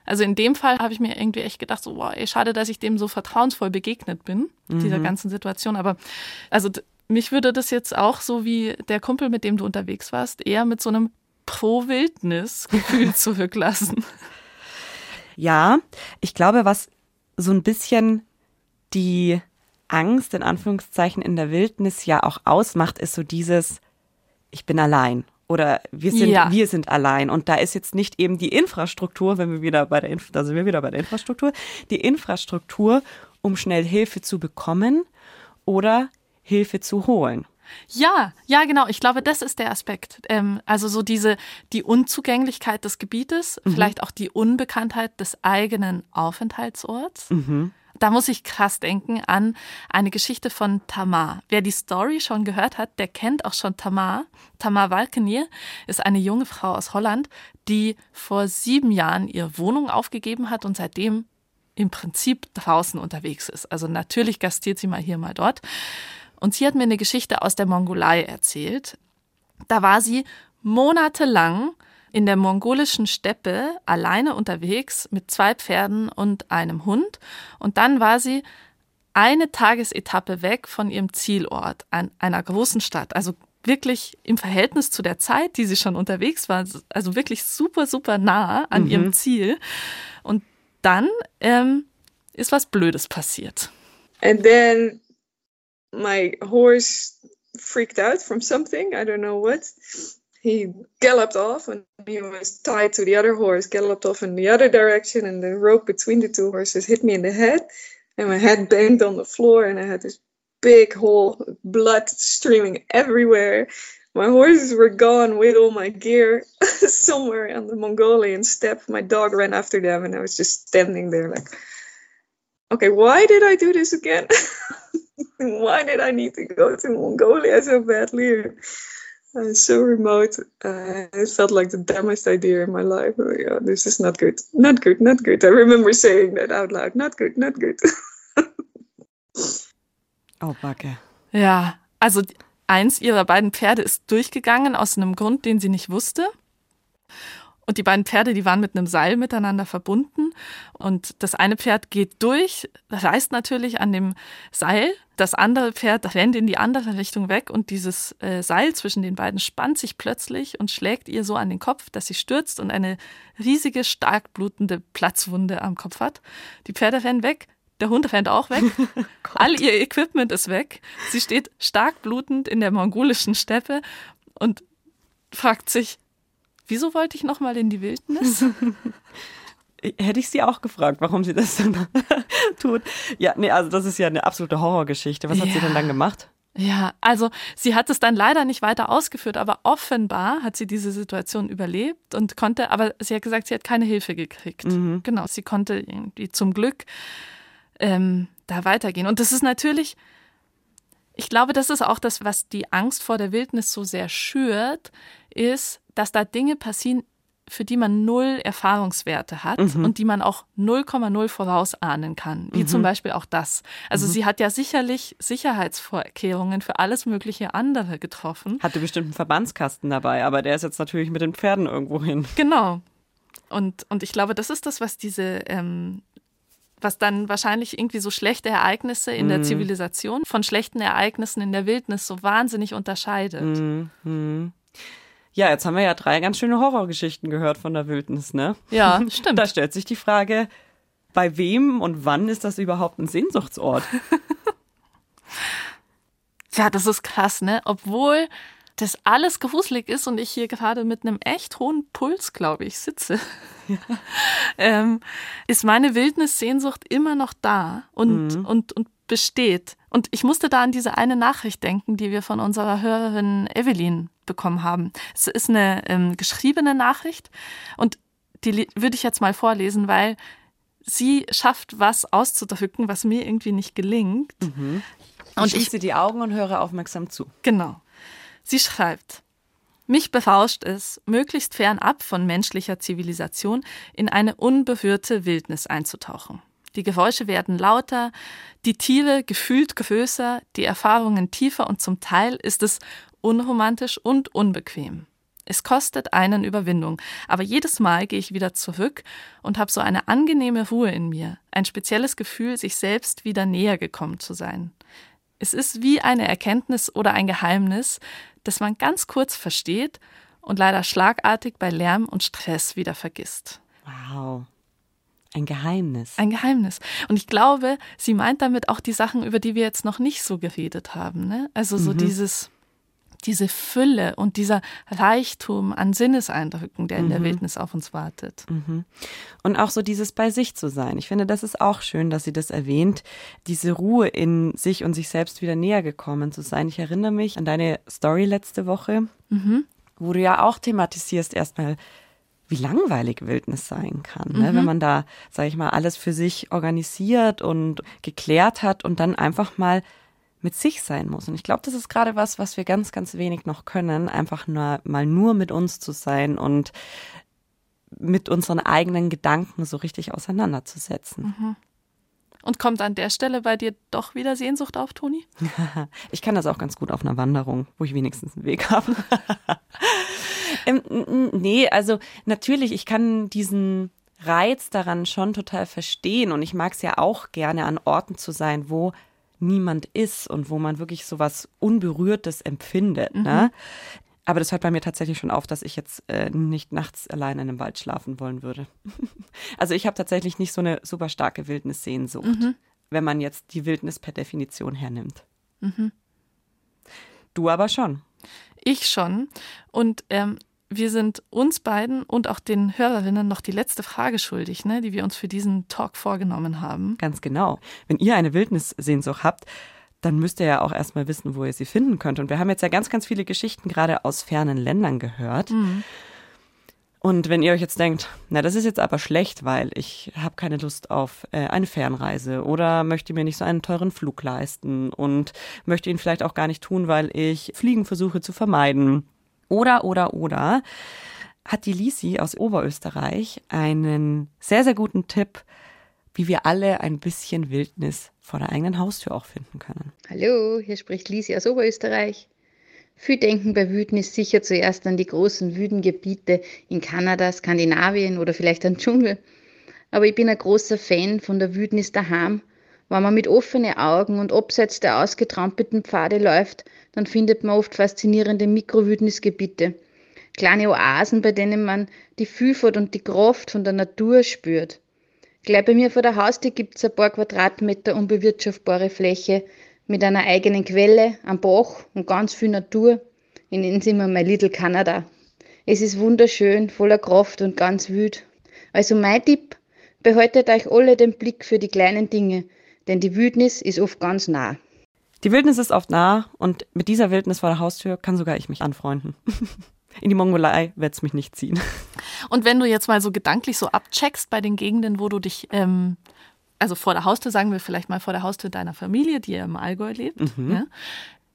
also in dem Fall habe ich mir irgendwie echt gedacht, so, wow, ey, schade, dass ich dem so vertrauensvoll begegnet bin, mhm. dieser ganzen Situation. Aber also mich würde das jetzt auch so wie der Kumpel, mit dem du unterwegs warst, eher mit so einem Pro-Wildnis-Gefühl zurücklassen. Ja, ich glaube, was so ein bisschen die Angst in Anführungszeichen in der Wildnis ja auch ausmacht, ist so dieses, ich bin allein oder wir sind, ja. wir sind allein. Und da ist jetzt nicht eben die Infrastruktur, wenn wir wieder bei der, Inf da sind wir wieder bei der Infrastruktur, die Infrastruktur, um schnell Hilfe zu bekommen oder Hilfe zu holen. Ja, ja, genau. Ich glaube, das ist der Aspekt. Ähm, also so diese, die Unzugänglichkeit des Gebietes, mhm. vielleicht auch die Unbekanntheit des eigenen Aufenthaltsorts. Mhm. Da muss ich krass denken an eine Geschichte von Tamar. Wer die Story schon gehört hat, der kennt auch schon Tamar. Tamar Walkenier ist eine junge Frau aus Holland, die vor sieben Jahren ihre Wohnung aufgegeben hat und seitdem im Prinzip draußen unterwegs ist. Also natürlich gastiert sie mal hier, mal dort. Und sie hat mir eine Geschichte aus der Mongolei erzählt. Da war sie monatelang in der mongolischen Steppe alleine unterwegs mit zwei Pferden und einem Hund. Und dann war sie eine Tagesetappe weg von ihrem Zielort, an einer großen Stadt. Also wirklich im Verhältnis zu der Zeit, die sie schon unterwegs war, also wirklich super, super nah an mhm. ihrem Ziel. Und dann ähm, ist was Blödes passiert. And then my horse freaked out from something, I don't know what. He galloped off and he was tied to the other horse, galloped off in the other direction, and the rope between the two horses hit me in the head, and my head banged on the floor, and I had this big hole, blood streaming everywhere. My horses were gone with all my gear somewhere on the Mongolian steppe. My dog ran after them, and I was just standing there like, okay, why did I do this again? why did I need to go to Mongolia so badly? Uh, so remote. Uh, it felt like the dumbest idea in my life. Oh, yeah, this is not good. Not good, not good. I remember saying that out loud. Not good, not good. oh, Backe. Ja, also eins ihrer beiden Pferde ist durchgegangen aus einem Grund, den sie nicht wusste. Und die beiden Pferde, die waren mit einem Seil miteinander verbunden. Und das eine Pferd geht durch, reißt natürlich an dem Seil. Das andere Pferd rennt in die andere Richtung weg und dieses äh, Seil zwischen den beiden spannt sich plötzlich und schlägt ihr so an den Kopf, dass sie stürzt und eine riesige, stark blutende Platzwunde am Kopf hat. Die Pferde rennen weg, der Hund rennt auch weg. All ihr Equipment ist weg. Sie steht stark blutend in der mongolischen Steppe und fragt sich, Wieso wollte ich nochmal in die Wildnis? Hätte ich sie auch gefragt, warum sie das dann tut. Ja, nee, also das ist ja eine absolute Horrorgeschichte. Was hat ja. sie denn dann gemacht? Ja, also sie hat es dann leider nicht weiter ausgeführt, aber offenbar hat sie diese Situation überlebt und konnte, aber sie hat gesagt, sie hat keine Hilfe gekriegt. Mhm. Genau, sie konnte irgendwie zum Glück ähm, da weitergehen. Und das ist natürlich, ich glaube, das ist auch das, was die Angst vor der Wildnis so sehr schürt, ist, dass da Dinge passieren, für die man null Erfahrungswerte hat mhm. und die man auch 0,0 vorausahnen kann, wie mhm. zum Beispiel auch das. Also mhm. sie hat ja sicherlich Sicherheitsvorkehrungen für alles mögliche andere getroffen. Hatte bestimmt einen Verbandskasten dabei, aber der ist jetzt natürlich mit den Pferden irgendwo hin. Genau. Und, und ich glaube, das ist das, was diese, ähm, was dann wahrscheinlich irgendwie so schlechte Ereignisse in der mhm. Zivilisation von schlechten Ereignissen in der Wildnis so wahnsinnig unterscheidet. Mhm. Ja, jetzt haben wir ja drei ganz schöne Horrorgeschichten gehört von der Wildnis, ne? Ja, stimmt. Da stellt sich die Frage, bei wem und wann ist das überhaupt ein Sehnsuchtsort? ja, das ist krass, ne? Obwohl das alles gewuselig ist und ich hier gerade mit einem echt hohen Puls, glaube ich, sitze, ja. ähm, ist meine Wildnissehnsucht immer noch da und, mhm. und, und besteht. Und ich musste da an diese eine Nachricht denken, die wir von unserer Hörerin Evelyn bekommen haben. Es ist eine ähm, geschriebene Nachricht und die würde ich jetzt mal vorlesen, weil sie schafft, was auszudrücken, was mir irgendwie nicht gelingt. Mhm. Und ich schließe die Augen und höre aufmerksam zu. Genau. Sie schreibt, mich berauscht es, möglichst fernab von menschlicher Zivilisation in eine unberührte Wildnis einzutauchen. Die Geräusche werden lauter, die Tiere gefühlt größer, die Erfahrungen tiefer und zum Teil ist es unromantisch und unbequem. Es kostet einen Überwindung, aber jedes Mal gehe ich wieder zurück und habe so eine angenehme Ruhe in mir, ein spezielles Gefühl, sich selbst wieder näher gekommen zu sein. Es ist wie eine Erkenntnis oder ein Geheimnis, das man ganz kurz versteht und leider schlagartig bei Lärm und Stress wieder vergisst. Wow. Ein Geheimnis. Ein Geheimnis. Und ich glaube, sie meint damit auch die Sachen, über die wir jetzt noch nicht so geredet haben. Ne? Also so mhm. dieses, diese Fülle und dieser Reichtum an Sinneseindrücken, der in der mhm. Wildnis auf uns wartet. Mhm. Und auch so dieses bei sich zu sein. Ich finde, das ist auch schön, dass sie das erwähnt, diese Ruhe in sich und sich selbst wieder näher gekommen zu sein. Ich erinnere mich an deine Story letzte Woche, mhm. wo du ja auch thematisierst erstmal, wie langweilig Wildnis sein kann, ne? wenn mhm. man da, sage ich mal, alles für sich organisiert und geklärt hat und dann einfach mal mit sich sein muss. Und ich glaube, das ist gerade was, was wir ganz, ganz wenig noch können, einfach nur mal nur mit uns zu sein und mit unseren eigenen Gedanken so richtig auseinanderzusetzen. Mhm. Und kommt an der Stelle bei dir doch wieder Sehnsucht auf, Toni? ich kann das auch ganz gut auf einer Wanderung, wo ich wenigstens einen Weg habe. ähm, nee, also natürlich, ich kann diesen Reiz daran schon total verstehen und ich mag es ja auch gerne an Orten zu sein, wo niemand ist und wo man wirklich so was Unberührtes empfindet. Ne? Mhm. Ne? Aber das hört bei mir tatsächlich schon auf, dass ich jetzt äh, nicht nachts allein in einem Wald schlafen wollen würde. also ich habe tatsächlich nicht so eine super starke Wildnissehnsucht, mhm. wenn man jetzt die Wildnis per Definition hernimmt. Mhm. Du aber schon. Ich schon. Und ähm, wir sind uns beiden und auch den Hörerinnen noch die letzte Frage schuldig, ne, die wir uns für diesen Talk vorgenommen haben. Ganz genau. Wenn ihr eine Wildnissehnsucht habt, dann müsst ihr ja auch erstmal wissen, wo ihr sie finden könnt. Und wir haben jetzt ja ganz, ganz viele Geschichten gerade aus fernen Ländern gehört. Mhm. Und wenn ihr euch jetzt denkt, na, das ist jetzt aber schlecht, weil ich habe keine Lust auf äh, eine Fernreise oder möchte mir nicht so einen teuren Flug leisten und möchte ihn vielleicht auch gar nicht tun, weil ich Fliegen versuche zu vermeiden. Oder, oder, oder, hat die Lisi aus Oberösterreich einen sehr, sehr guten Tipp, wie wir alle ein bisschen Wildnis vor der eigenen Haustür auch finden können. Hallo, hier spricht Lisi aus Oberösterreich. Viele denken bei Wütnis sicher zuerst an die großen Wüdengebiete in Kanada, Skandinavien oder vielleicht an Dschungel. Aber ich bin ein großer Fan von der Wütnis daheim. Wenn man mit offenen Augen und abseits der ausgetrampelten Pfade läuft, dann findet man oft faszinierende Mikrowütnisgebiete. Kleine Oasen, bei denen man die Vielfalt und die Kraft von der Natur spürt. Gleich bei mir vor der Haustür gibt es ein paar Quadratmeter unbewirtschaftbare Fläche, mit einer eigenen Quelle, am Bach und ganz viel Natur. Ich nenne es immer mein Little Canada. Es ist wunderschön, voller Kraft und ganz wüt. Also mein Tipp, behaltet euch alle den Blick für die kleinen Dinge, denn die Wildnis ist oft ganz nah. Die Wildnis ist oft nah und mit dieser Wildnis vor der Haustür kann sogar ich mich anfreunden. In die Mongolei wird es mich nicht ziehen. Und wenn du jetzt mal so gedanklich so abcheckst bei den Gegenden, wo du dich ähm, also vor der Haustür, sagen wir vielleicht mal vor der Haustür deiner Familie, die ja im Allgäu lebt, Mhm. ja,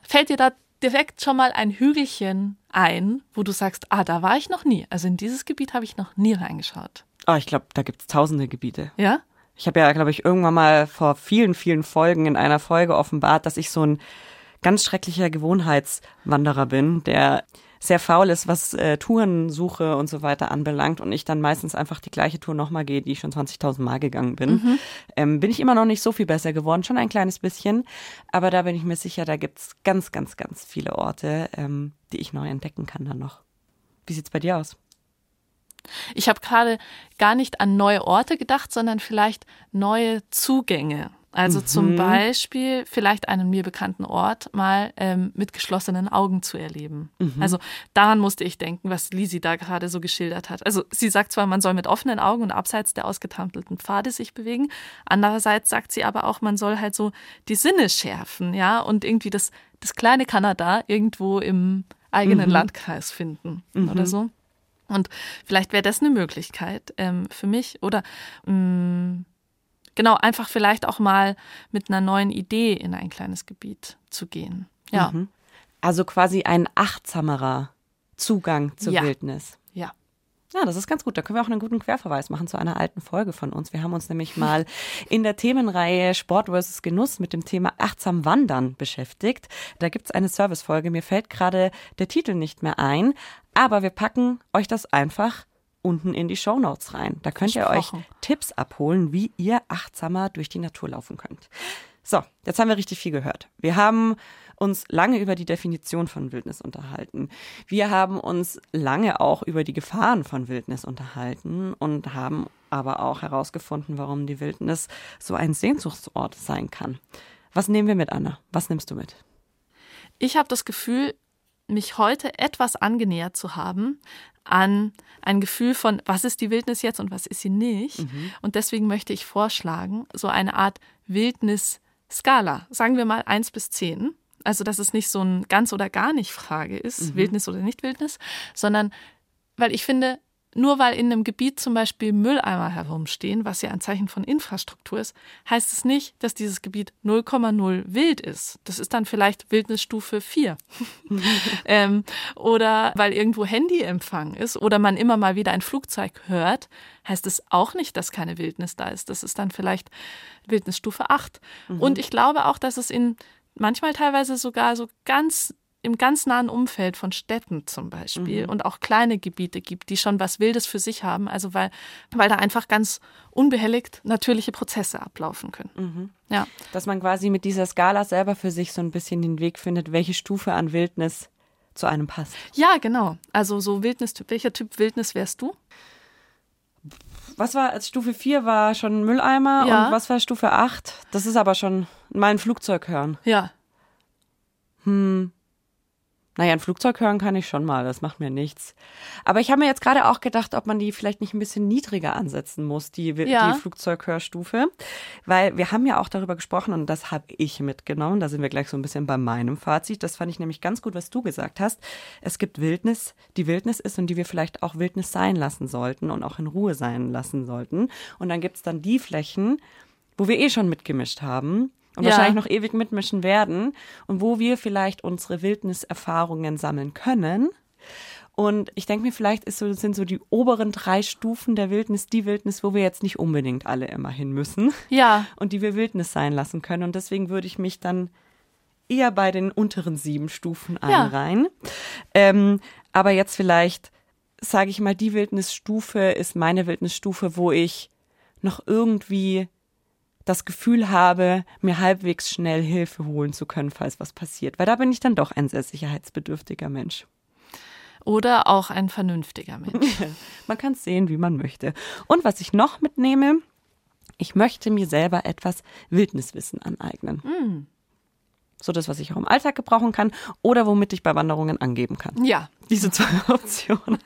fällt dir da direkt schon mal ein Hügelchen ein, wo du sagst, ah, da war ich noch nie. Also in dieses Gebiet habe ich noch nie reingeschaut. Ah, ich glaube, da gibt es tausende Gebiete. Ja? Ich habe ja, glaube ich, irgendwann mal vor vielen, vielen Folgen in einer Folge offenbart, dass ich so ein ganz schrecklicher Gewohnheitswanderer bin, der sehr faul ist, was äh, Tourensuche und so weiter anbelangt und ich dann meistens einfach die gleiche Tour nochmal gehe, die ich schon 20.000 Mal gegangen bin. Ähm, bin ich immer noch nicht so viel besser geworden, schon ein kleines bisschen, aber da bin ich mir sicher, da gibt's ganz, ganz, ganz viele Orte, ähm, die ich neu entdecken kann dann noch. Wie sieht's bei dir aus? Ich habe gerade gar nicht an neue Orte gedacht, sondern vielleicht neue Zugänge. Also zum Beispiel vielleicht einen mir bekannten Ort mal ähm, mit geschlossenen Augen zu erleben. Also daran musste ich denken, was Lisi da gerade so geschildert hat. Also sie sagt zwar, man soll mit offenen Augen und abseits der ausgetrampelten Pfade sich bewegen. Andererseits sagt sie aber auch, man soll halt so die Sinne schärfen, ja, und irgendwie das, das kleine Kanada irgendwo im eigenen Landkreis finden oder so. Und vielleicht wäre das eine Möglichkeit ähm, für mich oder mh, genau einfach vielleicht auch mal mit einer neuen Idee in ein kleines Gebiet zu gehen. Ja, Mhm. Also quasi ein achtsamerer Zugang zur Ja. Wildnis. ja. Ja, das ist ganz gut. Da können wir auch einen guten Querverweis machen zu einer alten Folge von uns. Wir haben uns nämlich mal in der Themenreihe Sport versus Genuss mit dem Thema achtsam Wandern beschäftigt. Da gibt's eine Servicefolge. Mir fällt gerade der Titel nicht mehr ein, aber wir packen euch das einfach unten in die Shownotes rein. Da könnt ihr euch. Tipps abholen, wie ihr achtsamer durch die Natur laufen könnt. So, jetzt haben wir richtig viel gehört. Wir haben uns lange über die Definition von Wildnis unterhalten. Wir haben uns lange auch über die Gefahren von Wildnis unterhalten und haben aber auch herausgefunden, warum die Wildnis so ein Sehnsuchtsort sein kann. Was nehmen wir mit, Anna? Was nimmst du mit? Ich habe das Gefühl, mich heute etwas angenähert zu haben an ein Gefühl von, was ist die Wildnis jetzt und was ist sie nicht. Und deswegen möchte ich vorschlagen, so eine Art Wildnis-Skala, sagen wir mal eins bis zehn. Also, dass es nicht so ein ganz oder gar nicht Frage ist, Wildnis oder nicht Wildnis, sondern weil ich finde, nur weil in einem Gebiet zum Beispiel Mülleimer herumstehen, was ja ein Zeichen von Infrastruktur ist, heißt es nicht, dass dieses Gebiet 0,0 wild ist. Das ist dann vielleicht Wildnisstufe 4. ähm, oder weil irgendwo Handyempfang ist oder man immer mal wieder ein Flugzeug hört, heißt es auch nicht, dass keine Wildnis da ist. Das ist dann vielleicht Wildnisstufe 8. Und ich glaube auch, dass es in manchmal teilweise sogar so ganz im ganz nahen Umfeld von Städten zum Beispiel und auch kleine Gebiete gibt, die schon was Wildes für sich haben, also weil, weil da einfach ganz unbehelligt natürliche Prozesse ablaufen können. Ja. Dass man quasi mit dieser Skala selber für sich so ein bisschen den Weg findet, welche Stufe an Wildnis zu einem passt. ja, genau. Also so Wildnistyp. Welcher Typ Wildnis wärst du? Was war als Stufe 4 war schon Mülleimer Ja. und was war Stufe 8? Das ist aber schon mal ein Flugzeug hören. Ja. Hm. Naja, ein Flugzeug hören kann ich schon mal, das macht mir nichts. Aber ich habe mir jetzt gerade auch gedacht, ob man die vielleicht nicht ein bisschen niedriger ansetzen muss, die, Ja. die Flugzeughörstufe. Weil wir haben ja auch darüber gesprochen und das habe ich mitgenommen. Da sind wir gleich so ein bisschen bei meinem Fazit. Das fand ich nämlich ganz gut, was du gesagt hast. Es gibt Wildnis, die Wildnis ist und die wir vielleicht auch Wildnis sein lassen sollten und auch in Ruhe sein lassen sollten. Und dann gibt's dann die Flächen, wo wir eh schon mitgemischt haben und Ja. wahrscheinlich noch ewig mitmischen werden und wo wir vielleicht unsere Wildniserfahrungen sammeln können. Und ich denke mir, vielleicht so, sind so die oberen drei Stufen der Wildnis die Wildnis, wo wir jetzt nicht unbedingt alle immer hin müssen Ja, und die wir Wildnis sein lassen können. Und deswegen würde ich mich dann eher bei den unteren sieben Stufen Ja. einreihen. Ähm, aber jetzt vielleicht, sage ich mal, die Wildnisstufe ist meine Wildnisstufe, wo ich noch irgendwie das Gefühl habe, mir halbwegs schnell Hilfe holen zu können, falls was passiert. Weil da bin ich dann doch ein sehr sicherheitsbedürftiger Mensch. oder auch ein vernünftiger Mensch. Man kann es sehen, wie man möchte. Und was ich noch mitnehme, ich möchte mir selber etwas Wildniswissen aneignen. So das, was ich auch im Alltag gebrauchen kann oder womit ich bei Wanderungen angeben kann. Ja, Diese zwei Optionen.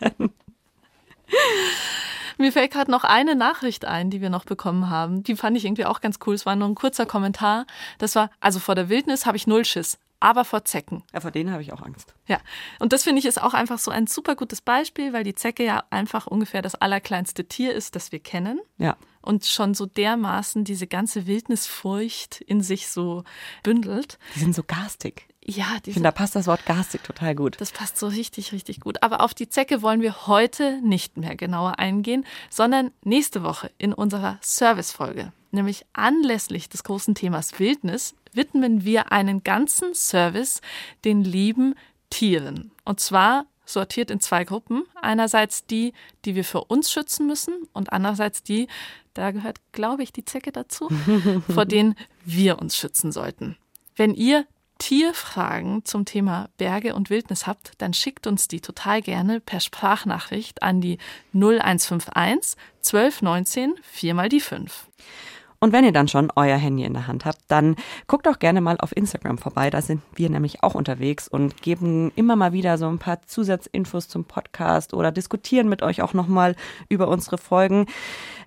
Mir fällt gerade noch eine Nachricht ein, die wir noch bekommen haben. Die fand ich irgendwie auch ganz cool. Es war nur ein kurzer Kommentar. Das war, also vor der Wildnis habe ich null Schiss, aber vor Zecken. Ja, vor denen habe ich auch Angst. Ja, und das finde ich ist auch einfach so ein super gutes Beispiel, weil die Zecke ja einfach ungefähr das allerkleinste Tier ist, das wir kennen. Ja. Und schon so dermaßen diese ganze Wildnisfurcht in sich so bündelt. Die sind so garstig. Ja, Ich diese, finde, da passt das Wort garstig total gut. das passt so richtig, richtig gut. Aber auf die Zecke wollen wir heute nicht mehr genauer eingehen, sondern nächste Woche in unserer Servicefolge. Nämlich anlässlich des großen Themas Wildnis widmen wir einen ganzen Service den lieben Tieren. Und zwar sortiert in zwei Gruppen. Einerseits die, die wir für uns schützen müssen und andererseits die, da gehört, glaube ich, die Zecke dazu, vor denen wir uns schützen sollten. Wenn ihr Tierfragen zum Thema Berge und Wildnis habt, dann schickt uns die total gerne per Sprachnachricht an die 0151 1219 4 mal die 5. Und wenn ihr dann schon euer Handy in der Hand habt, dann guckt auch gerne mal auf Instagram vorbei. Da sind wir nämlich auch unterwegs und geben immer mal wieder so ein paar Zusatzinfos zum Podcast oder diskutieren mit euch auch nochmal über unsere Folgen.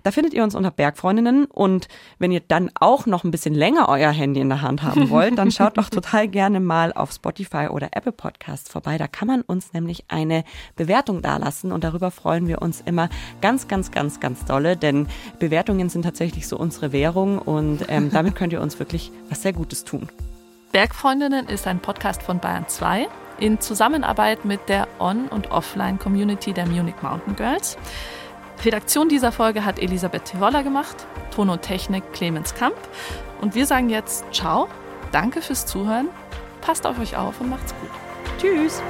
Da findet ihr uns unter Bergfreundinnen. Und wenn ihr dann auch noch ein bisschen länger euer Handy in der Hand haben wollt, dann schaut doch total gerne mal auf Spotify oder Apple Podcasts vorbei. Da kann man uns nämlich eine Bewertung dalassen und darüber freuen wir uns immer ganz, ganz, ganz, ganz dolle, denn Bewertungen sind tatsächlich so unsere Währung und ähm, damit könnt ihr uns wirklich was sehr Gutes tun. Bergfreundinnen ist ein Podcast von Bayern 2 in Zusammenarbeit mit der On- und Offline-Community der Munich Mountain Girls. Redaktion dieser Folge hat Elisabeth Tirolla gemacht, Ton und Technik Clemens Kamp. Und wir sagen jetzt Ciao, danke fürs Zuhören, passt auf euch auf und macht's gut. Tschüss!